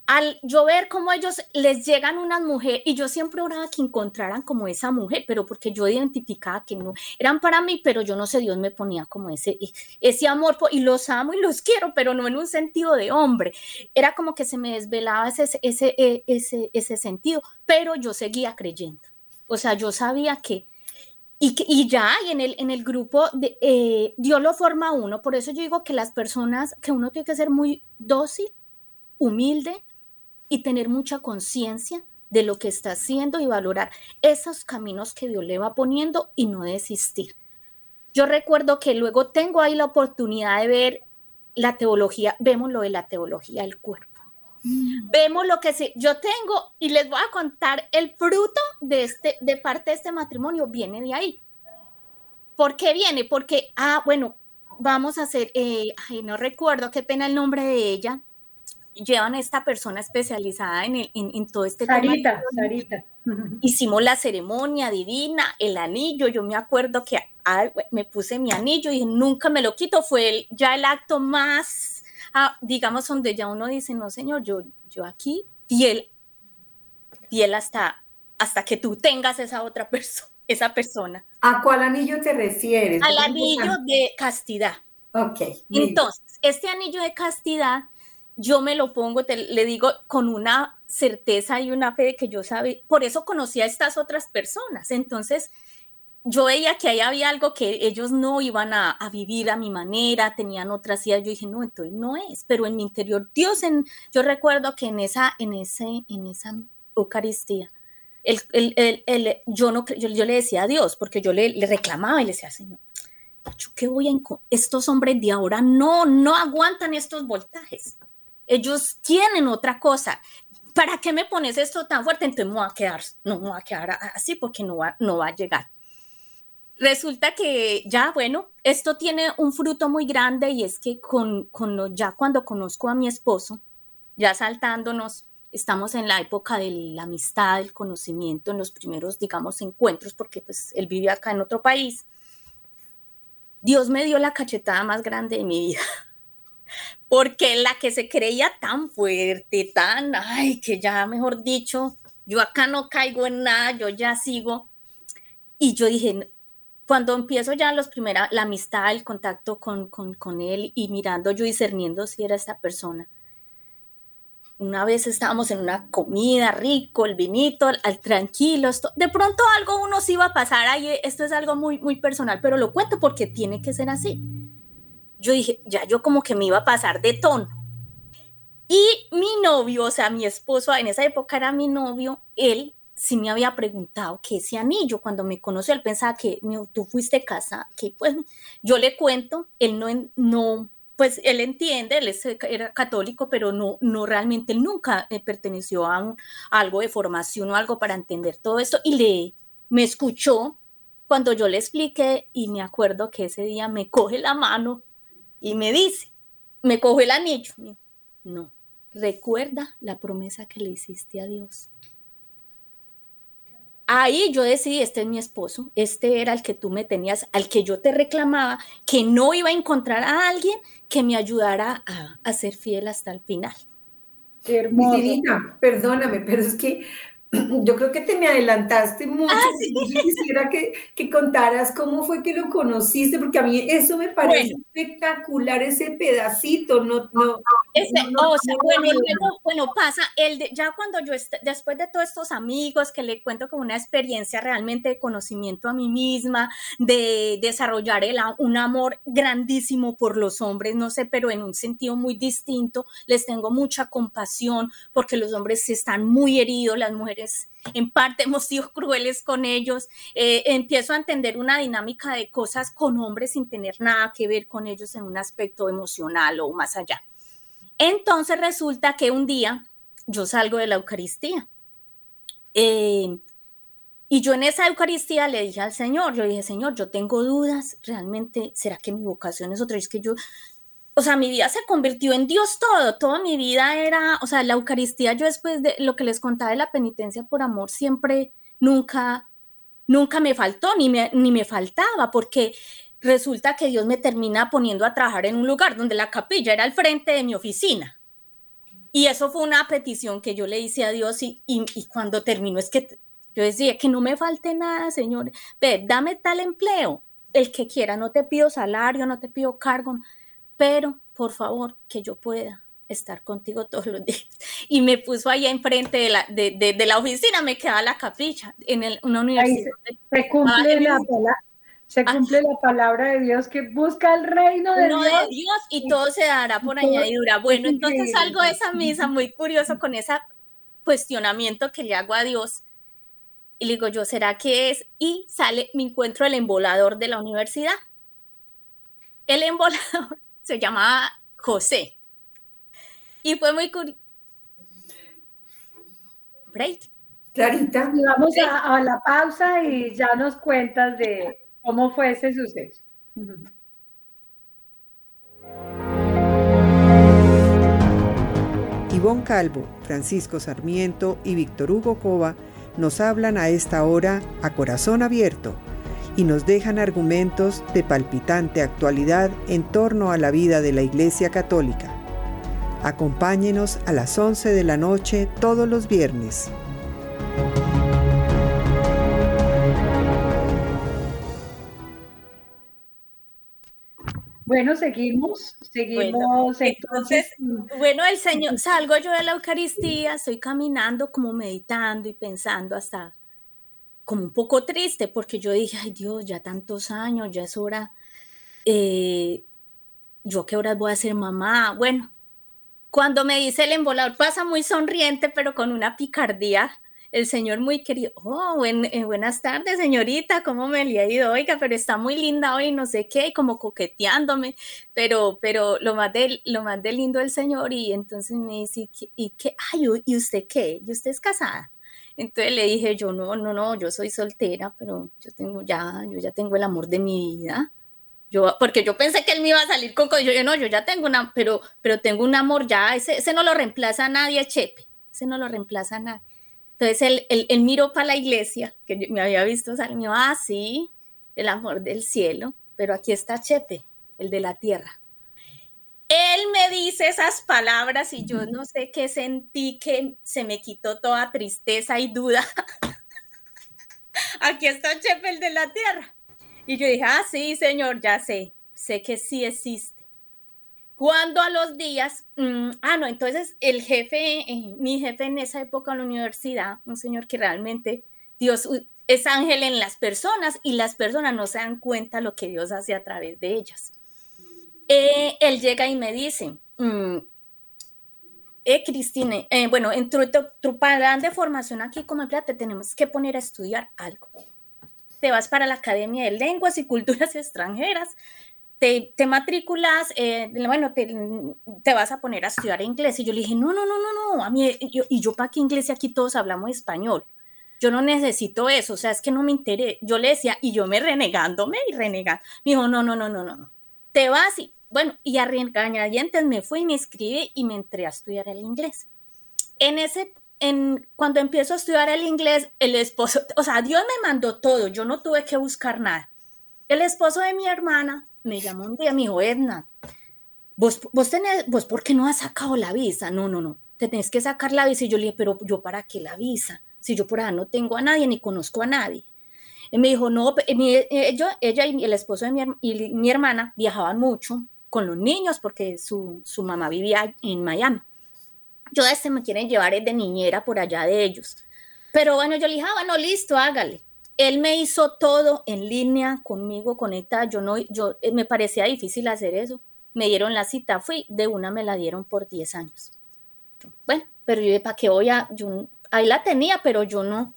al yo ver cómo ellos les llegan unas mujeres, y yo siempre oraba que encontraran como esa mujer, pero porque yo identificaba que no eran para mí, pero yo no sé, Dios me ponía como ese, ese amor, y los amo y los quiero, pero no en un sentido de hombre. Era como que se me desvelaba ese, ese, e, ese, ese sentido, pero yo seguía creyendo. O sea, yo sabía que y, ya, y en el, en el grupo, de, eh, Dios lo forma uno, por eso yo digo que las personas, que uno tiene que ser muy dócil, humilde y tener mucha conciencia de lo que está haciendo y valorar esos caminos que Dios le va poniendo y no desistir. Yo recuerdo que luego tengo ahí la oportunidad de ver la teología, vemos lo de la teología del cuerpo. Mm. Vemos lo que se, yo tengo y les voy a contar el fruto de este de parte de este matrimonio viene de ahí. ¿Por qué viene? Porque ah, bueno, vamos a hacer eh, ay, no recuerdo qué pena el nombre de ella. Llevan a esta persona especializada en, el, en, todo este Sarita, Sarita. Hicimos la ceremonia divina, el anillo. Yo me acuerdo que me puse mi anillo y nunca me lo quito. Fue el, ya el acto más Ah, digamos, donde ya uno dice, no, señor, yo, yo aquí, fiel, fiel hasta, hasta que tú tengas esa otra persona, esa persona. ¿A cuál anillo te refieres? Al anillo de castidad. Ok. Entonces, este anillo de castidad, yo me lo pongo, te, le digo, con una certeza y una fe de que yo sabía, por eso conocí a estas otras personas. Entonces, yo veía que ahí había algo que ellos no iban a, vivir a mi manera, tenían otras ideas. Yo dije, no, entonces no es. Pero en mi interior, Dios, en, yo recuerdo que en esa, en ese, en esa Eucaristía, el, el, el, yo, no, yo, yo, le decía a Dios, porque yo le, le reclamaba y le decía, Señor, ¿yo qué voy a Estos hombres de ahora no, no aguantan estos voltajes. Ellos tienen otra cosa. ¿Para qué me pones esto tan fuerte? Entonces me voy a quedar, no me voy a quedar así porque no va, no va a llegar resulta que ya, bueno, esto tiene un fruto muy grande y es que con, con ya cuando conozco a mi esposo, ya saltándonos, estamos en la época de la amistad, el conocimiento, en los primeros, digamos, encuentros, porque pues él vive acá en otro país. Dios me dio la cachetada más grande de mi vida, porque la que se creía tan fuerte, tan, ay, que ya, mejor dicho, yo acá no caigo en nada, yo ya sigo. Y yo dije, cuando empiezo ya los primera, la amistad, el contacto con, con, con, él y mirando yo discerniendo si era esta persona. Una vez estábamos en una comida rico, el vinito, al, tranquilo, de pronto algo uno sí iba a pasar, ahí esto es algo muy, muy personal, pero lo cuento porque tiene que ser así. Yo dije, ya yo como que me iba a pasar de tono. Y mi novio, o sea, mi esposo, en esa época era mi novio, él sí me había preguntado que ese anillo, cuando me conoció, él pensaba que tú fuiste casa, que pues yo le cuento, él no, no pues él entiende, él era católico, pero no, no realmente, él nunca eh, perteneció a, algo de formación o algo para entender todo esto y le, me escuchó cuando yo le expliqué y me acuerdo que ese día me coge la mano y me dice, me coge el anillo, no, recuerda la promesa que le hiciste a Dios ahí yo decidí, este es mi esposo, este era el que tú me tenías, al que yo te reclamaba, que no iba a encontrar a alguien que me ayudara a, ser fiel hasta el final. Qué hermoso. perdóname, pero es que yo creo que te me adelantaste mucho. Ah, quisiera que, que, contaras cómo fue que lo conociste, porque a mí eso me parece espectacular, ese pedacito. No, no, o sea, bueno, pasa, el ya cuando yo, después de todos estos amigos que le cuento como una experiencia realmente de conocimiento a mí misma, de desarrollar el, un amor grandísimo por los hombres, no sé, pero en un sentido muy distinto, les tengo mucha compasión porque los hombres están muy heridos, las mujeres en parte hemos sido crueles con ellos, eh, empiezo a entender una dinámica de cosas con hombres sin tener nada que ver con ellos en un aspecto emocional o más allá. Entonces resulta que un día yo salgo de la Eucaristía. Eh, y yo en esa Eucaristía le dije al Señor, yo dije, Señor, yo tengo dudas, realmente, ¿será que mi vocación es otra? Es que yo, o sea, mi vida se convirtió en Dios todo, toda mi vida era, o sea, la Eucaristía, yo después de lo que les contaba de la penitencia por amor, siempre, nunca, nunca me faltó, ni me, ni me faltaba, porque resulta que Dios me termina poniendo a trabajar en un lugar donde la capilla era al frente de mi oficina. Y eso fue una petición que yo le hice a Dios y, y, cuando terminó es que yo decía que no me falte nada, Señor, ve, dame tal empleo, el que quiera, no te pido salario, no te pido cargo, pero por favor que yo pueda estar contigo todos los días. y me puso ahí enfrente de la, de, la oficina, me quedaba la capricha en una universidad. se, cumple la, se ah. cumple la palabra de Dios que busca el reino de, Dios. de Dios. y todo se dará por añadidura. Bueno, entonces salgo de esa misa muy curioso con ese cuestionamiento que le hago a Dios. Y le digo yo, ¿será que es? Y sale, me encuentro el embolador de la universidad. El embolador se llamaba José. Y fue muy curioso. Clarita. vamos a la pausa y ya nos cuentas de, ¿Cómo fue ese suceso? Ivonne Calvo, Francisco Sarmiento y Víctor Hugo Cova nos hablan a esta hora a corazón abierto y nos dejan argumentos de palpitante actualidad en torno a la vida de la Iglesia Católica. Acompáñenos a las 11 de la noche todos los viernes. Bueno, seguimos, seguimos. entonces, bueno, el Señor, salgo yo de la Eucaristía, estoy caminando como meditando y pensando hasta como un poco triste, porque yo dije, ay Dios, ya tantos años, ya es hora, eh, yo qué horas voy a ser mamá. Bueno, cuando me dice el embolador, pasa muy sonriente, pero con una picardía el señor muy querido, oh, eh, buenas tardes, señorita, ¿cómo me le ha ido? Oiga, pero está muy linda hoy, no sé qué, y como coqueteándome, pero, pero lo más de, lo más de lindo el señor, y entonces me dice, ¿y qué? Ay, ¿y usted qué? ¿Y usted es casada? Entonces le dije, yo no, no, no, yo soy soltera, pero yo tengo ya, yo ya tengo el amor de mi vida. Yo, porque yo pensé que él me iba a salir con yo, yo no, yo ya tengo una, pero, pero tengo un amor ya, ese, ese no lo reemplaza a nadie, Chepe, ese no lo reemplaza a nadie. Entonces él, miró para la iglesia, que me había visto salir, ah, sí, el amor del cielo, pero aquí está Chepe, el de la tierra. Él me dice esas palabras y yo no sé qué sentí que se me quitó toda tristeza y duda. aquí está Chepe, el de la tierra. Y yo dije, ah, sí, señor, ya sé, sé que sí existe cuando a los días, mm, ah, no, entonces el jefe, eh, mi jefe en esa época en la universidad, un señor que realmente Dios es ángel en las personas y las personas no se dan cuenta lo que Dios hace a través de ellas. Eh, él llega y me dice, mm, eh, Cristina, eh, bueno, en tu, tu, de formación aquí como empleada te tenemos que poner a estudiar algo. Te vas para la Academia de Lenguas y Culturas Extranjeras, te, te matriculas, eh, bueno, te, vas a poner a estudiar inglés. Y yo le dije, no, no, no, no, no, a mí, y yo para qué inglés aquí todos hablamos español. Yo no necesito eso, o sea, es que no me interesa. Yo le decía, y yo me renegándome y renegando. Me dijo, no, no, no, no, no, no. Te vas y, bueno, y a regañadientes me fui me escribí y me entré a estudiar el inglés. En ese, en, cuando empiezo a estudiar el inglés, el esposo, o sea, Dios me mandó todo, yo no tuve que buscar nada. El esposo de mi hermana me llamó un día, me dijo, Edna, vos, vos tenés, vos, ¿por qué no has sacado la visa? No, no, no, te tenés que sacar la visa. Y yo le dije, pero yo, ¿para qué la visa? Si yo por ahí no tengo a nadie, ni conozco a nadie. Y me dijo, no, ella, ella y el esposo de mi, y mi hermana viajaban mucho con los niños porque su, su mamá vivía en Miami. Yo este me quieren llevar de niñera por allá de ellos. Pero bueno, yo le dije, ah, bueno, listo, hágale él me hizo todo en línea conmigo, conectada. Yo no, yo eh, me parecía difícil hacer eso. Me dieron la cita, fui, de una me la dieron por 10 años. Bueno, pero yo, ¿para qué voy? Yo, ahí la tenía, pero yo no.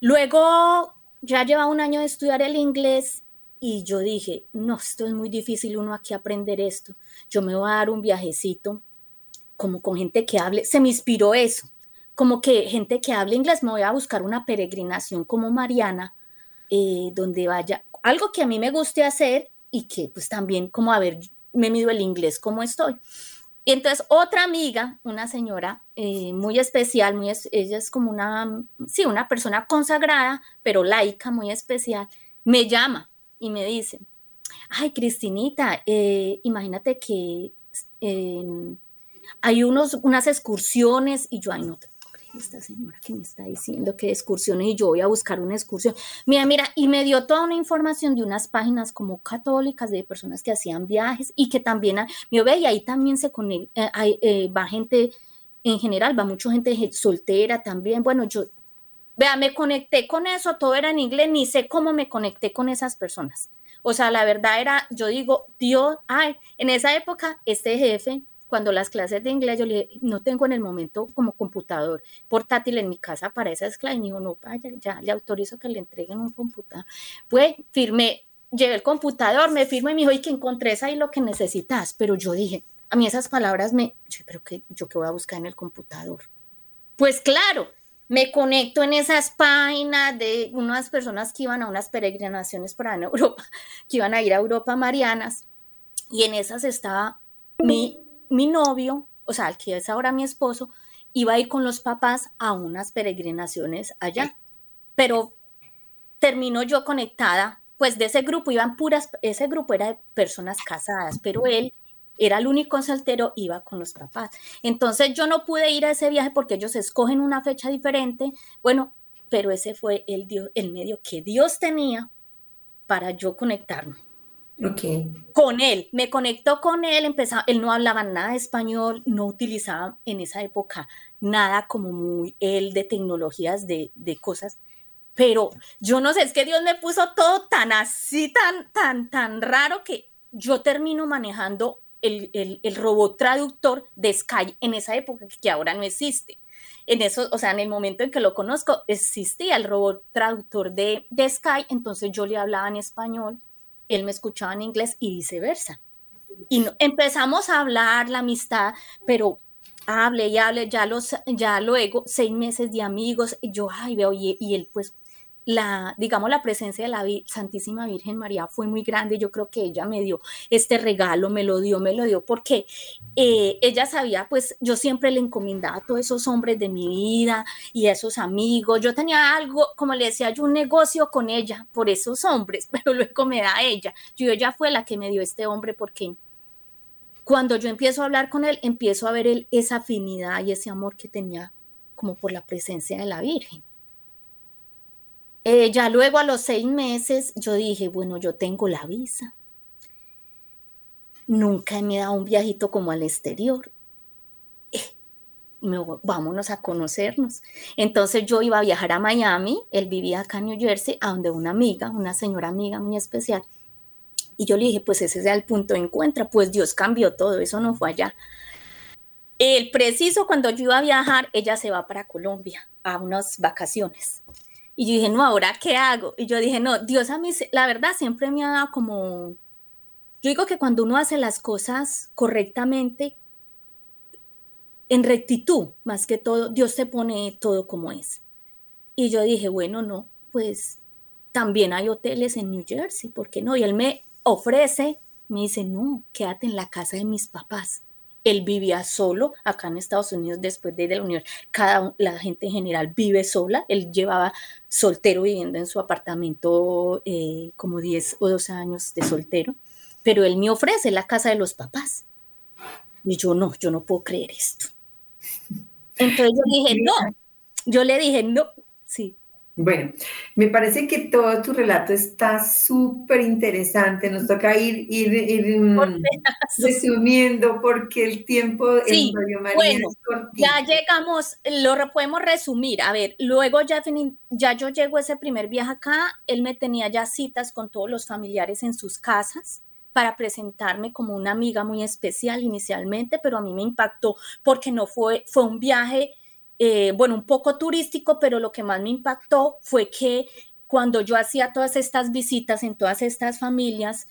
Luego ya lleva un año de estudiar el inglés y yo dije, no, esto es muy difícil uno aquí aprender esto. Yo me voy a dar un viajecito como con gente que hable. Se me inspiró eso como que gente que hable inglés, me voy a buscar una peregrinación como Mariana, eh, donde vaya, algo que a mí me guste hacer y que pues también como a ver, me mido el inglés como estoy. Y entonces otra amiga, una señora eh, muy especial, muy ella es como una, sí, una persona consagrada, pero laica, muy especial, me llama y me dice, ay, Cristinita, eh, imagínate que em, hay unos, unas excursiones y yo, ay, no te esta señora que me está diciendo que excursiones y yo voy a buscar una excursión. Mira, mira, y me dio toda una información de unas páginas como católicas de personas que hacían viajes y que también, yo ve, y ahí también se conecta, eh, eh, va gente en general va mucha gente soltera también. Bueno, yo, vea, me conecté con eso, todo era en inglés, ni sé cómo me conecté con esas personas. O sea, la verdad era, yo digo, Dios, ay, en esa época, este jefe, cuando las clases de inglés, yo le dije, no tengo en el momento como computador portátil en mi casa para esas clases. Y me dijo, no, vaya, ya le autorizo que le entreguen un computador. Pues firmé, llevé el computador, me firmé y me dijo, y que encontré ahí lo que necesitas. Pero yo dije, a mí esas palabras me, yo, pero que yo qué voy a buscar en el computador. Pues claro, me conecto en esas páginas de unas personas que iban a unas peregrinaciones para en Europa, que iban a ir a Europa Marianas, y en esas estaba mi, mi novio, o sea, el que es ahora mi esposo, iba a ir con los papás a unas peregrinaciones allá, pero termino yo conectada, pues de ese grupo iban puras, ese grupo era de personas casadas, pero él era el único soltero, iba con los papás. Entonces yo no pude ir a ese viaje porque ellos escogen una fecha diferente. Bueno, pero ese fue el, el medio que Dios tenía para yo conectarme. Okay. Con él, me conectó con él, empezaba, él no hablaba nada de español, no utilizaba en esa época nada como muy él de tecnologías, de, de cosas, pero yo no sé, es que Dios me puso todo tan así, tan, tan, tan raro que yo termino manejando el, robot traductor de Sky en esa época que ahora no existe. En eso, o sea, en el momento en que lo conozco, existía el robot traductor de, Sky, entonces yo le hablaba en español, él me escuchaba en inglés y viceversa. Y empezamos a hablar la amistad, pero hable y hable, ya, los, ya luego, seis meses de amigos, yo, ay, veo, y, y él pues la, digamos, la presencia de la Santísima Virgen María fue muy grande. Yo creo que ella me dio este regalo, me lo dio, me lo dio, porque eh, ella sabía, pues yo siempre le encomendaba a todos esos hombres de mi vida y a esos amigos. Yo tenía algo, como le decía, yo un negocio con ella por esos hombres, pero luego me da ella. Yo ella fue la que me dio este hombre porque cuando yo empiezo a hablar con él, empiezo a ver él, esa afinidad y ese amor que tenía como por la presencia de la Virgen. Eh, ya luego a los seis meses yo dije, bueno, yo tengo la visa. Nunca me he dado un viajito como al exterior. Eh, vámonos a conocernos. Entonces yo iba a viajar a Miami, él vivía acá en New Jersey, a donde una amiga, una señora amiga muy especial. Y yo le dije, pues ese es el punto de encuentro, pues Dios cambió todo, eso no fue allá. El preciso cuando yo iba a viajar, ella se va para Colombia a unas vacaciones. Y yo dije, no, ¿ahora qué hago? Y yo dije, no, Dios a mí, la verdad, siempre me ha dado como... Yo digo que cuando uno hace las cosas correctamente, en rectitud, más que todo, Dios te pone todo como es. Y yo dije, bueno, no, pues también hay hoteles en New Jersey, ¿por qué no? Y él me ofrece, me dice, no, quédate en la casa de mis papás él vivía solo acá en Estados Unidos después de la unión. Cada la gente en general vive sola. Él llevaba soltero viviendo en su apartamento eh, como 10 o 12 años de soltero, pero él me ofrece la casa de los papás. Y yo no, yo no puedo creer esto. Entonces yo dije, no, yo le dije, no, sí, bueno, me parece que todo tu relato está súper interesante. Nos toca ir, ir, mm, resumiendo porque el tiempo en Radio María es Ya llegamos, lo podemos resumir. A ver, luego ya, ya yo llego ese primer viaje acá, él me tenía ya citas con todos los familiares en sus casas para presentarme como una amiga muy especial inicialmente, pero a mí me impactó porque no fue, fue un viaje eh, bueno, un poco turístico, pero lo que más me impactó fue que cuando yo hacía todas estas visitas en todas estas familias,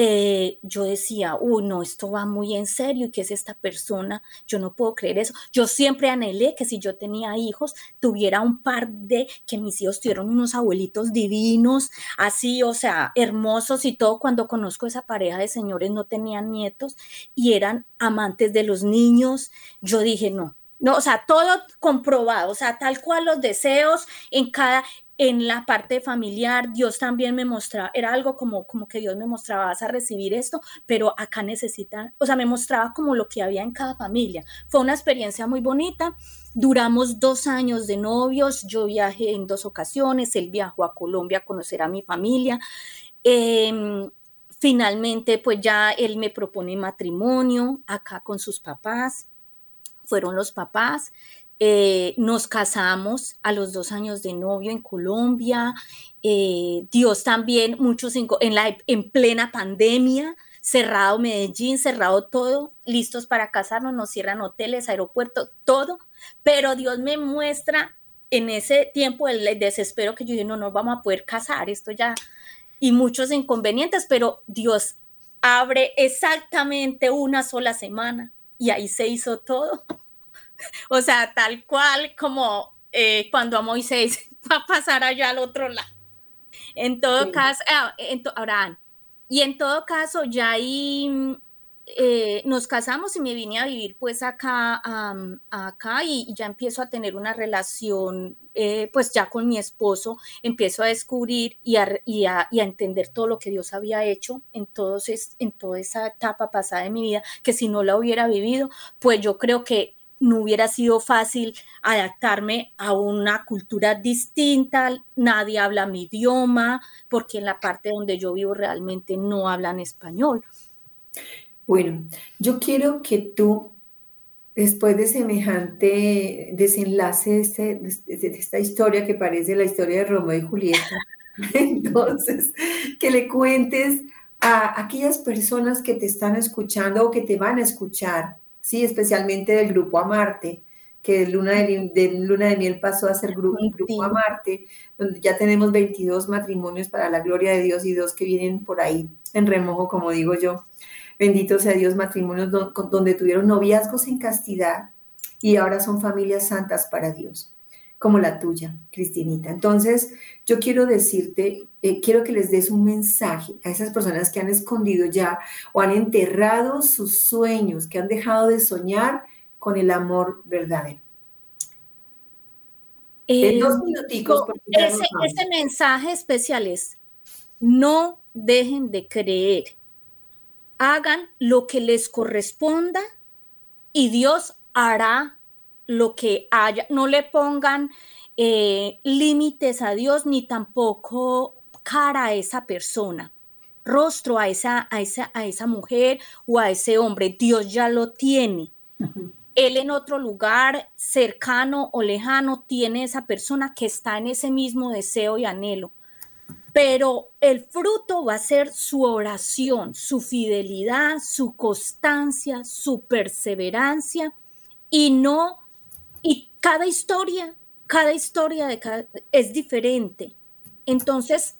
eh, yo decía, uy, no, esto va muy en serio, ¿y qué es esta persona? Yo no puedo creer eso. Yo siempre anhelé que si yo tenía hijos, tuviera un par de, que mis hijos tuvieron unos abuelitos divinos, así, o sea, hermosos y todo. Cuando conozco esa pareja de señores, no tenían nietos y eran amantes de los niños. Yo dije, no, no, o sea, todo comprobado, o sea, tal cual los deseos en cada, en la parte familiar, Dios también me mostraba, era algo como, como que Dios me mostraba, vas a recibir esto, pero acá necesitan, o sea, me mostraba como lo que había en cada familia. Fue una experiencia muy bonita. Duramos dos años de novios, yo viajé en dos ocasiones, él viajó a Colombia a conocer a mi familia. Em, finalmente, pues ya él me propone matrimonio acá con sus papás fueron los papás. Eh, nos casamos a los dos años de novio en Colombia. Eh, Dios también, muchos en, la, en plena pandemia, cerrado Medellín, cerrado todo, listos para casarnos, nos cierran hoteles, aeropuertos, todo. Pero Dios me muestra en ese tiempo el, desespero que yo dije, no nos vamos a poder casar, esto ya, y muchos inconvenientes, pero Dios abre exactamente una sola semana y ahí se hizo todo. o sea, tal cual como eh, cuando a Moisés va a pasar allá al otro lado. En todo caso, ah, Abraham, y en todo caso, ya ahí eh, nos casamos y me vine a vivir pues acá, acá y, ya empiezo a tener una relación eh, pues ya con mi esposo, empiezo a descubrir y a, entender todo lo que Dios había hecho en toda esa etapa pasada de mi vida, que si no la hubiera vivido, pues yo creo que no hubiera sido fácil adaptarme a una cultura distinta, nadie habla mi idioma, porque en la parte donde yo vivo realmente no hablan español. Bueno, yo quiero que tú, después de semejante desenlace este, de, esta historia que parece la historia de Romeo y Julieta, entonces, que le cuentes a aquellas personas que te están escuchando o que te van a escuchar, sí, especialmente del grupo Amarte, que de Luna de, Luna de Miel pasó a ser grupo, grupo Amarte, donde ya tenemos 22 matrimonios para la gloria de Dios y dos que vienen por ahí en remojo, como digo yo. Bendito sea Dios, matrimonios donde tuvieron noviazgos en castidad y ahora son familias santas para Dios, como la tuya, Cristinita. Entonces, yo quiero decirte, eh, quiero que les des un mensaje a esas personas que han escondido ya o han enterrado sus sueños, que han dejado de soñar con el amor verdadero. en dos minuticos. Ese, ese mensaje especial es, no dejen de creer hagan lo que les corresponda y Dios hará lo que haya. No le pongan eh, límites a Dios ni tampoco cara a esa persona, rostro a esa, a, esa, a esa mujer o a ese hombre. Dios ya lo tiene. Él en otro lugar cercano o lejano tiene esa persona que está en ese mismo deseo y anhelo pero el fruto va a ser su oración, su fidelidad, su constancia, su perseverancia y no, y cada historia, cada historia de cada, es diferente. Entonces,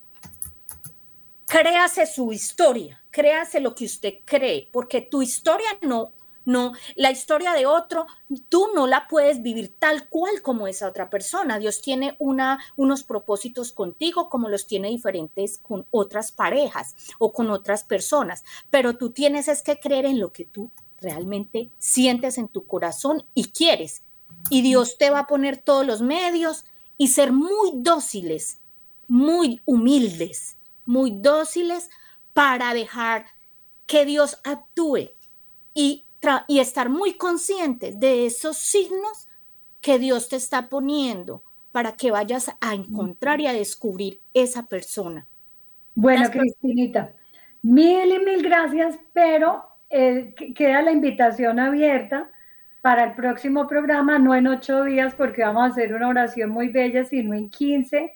créase su historia, créase lo que usted cree, porque tu historia no, no, la historia de otro, tú no la puedes vivir tal cual como esa otra persona. Dios tiene una, unos propósitos contigo como los tiene diferentes con otras parejas o con otras personas, pero tú tienes es que creer en lo que tú realmente sientes en tu corazón y quieres. Y Dios te va a poner todos los medios y ser muy dóciles, muy humildes, muy dóciles para dejar que Dios actúe y y estar muy conscientes de esos signos que Dios te está poniendo para que vayas a encontrar y a descubrir esa persona. Bueno, Cristinita, mil y mil gracias, pero eh, queda la invitación abierta para el próximo programa, no en ocho días, porque vamos a hacer una oración muy bella, sino en quince,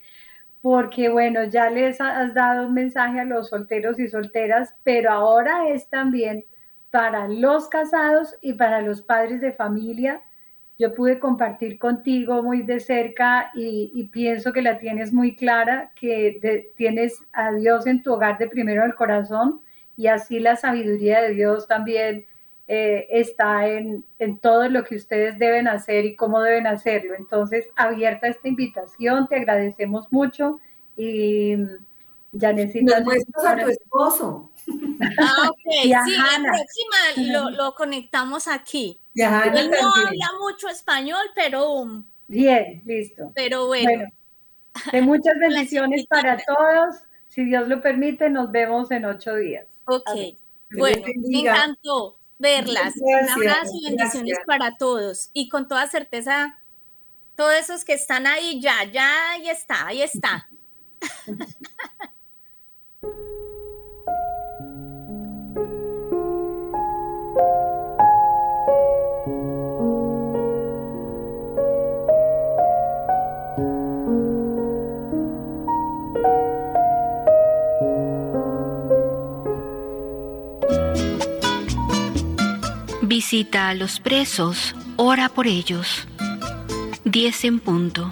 porque bueno, ya les has dado un mensaje a los solteros y solteras, pero ahora es también para los casados y para los padres de familia. Yo pude compartir contigo muy de cerca y, pienso que la tienes muy clara, que tienes a Dios en tu hogar de primero el corazón y así la sabiduría de Dios también eh, está en, en, todo lo que ustedes deben hacer y cómo deben hacerlo. Entonces, abierta esta invitación, te agradecemos mucho y ya necesitas... a tu esposo. Ah, ok. sí, la próxima lo, conectamos aquí. Él no habla mucho español, pero. Bien, listo. Pero bueno. de muchas bendiciones para todos. Si Dios lo permite, nos vemos en ocho días. Ok. Bueno, me encantó verlas. Un abrazo y bendiciones para todos. Y con toda certeza, todos esos que están ahí, ya, ya, ahí está, ahí está. Visita a los presos, ora por ellos. 10 en punto.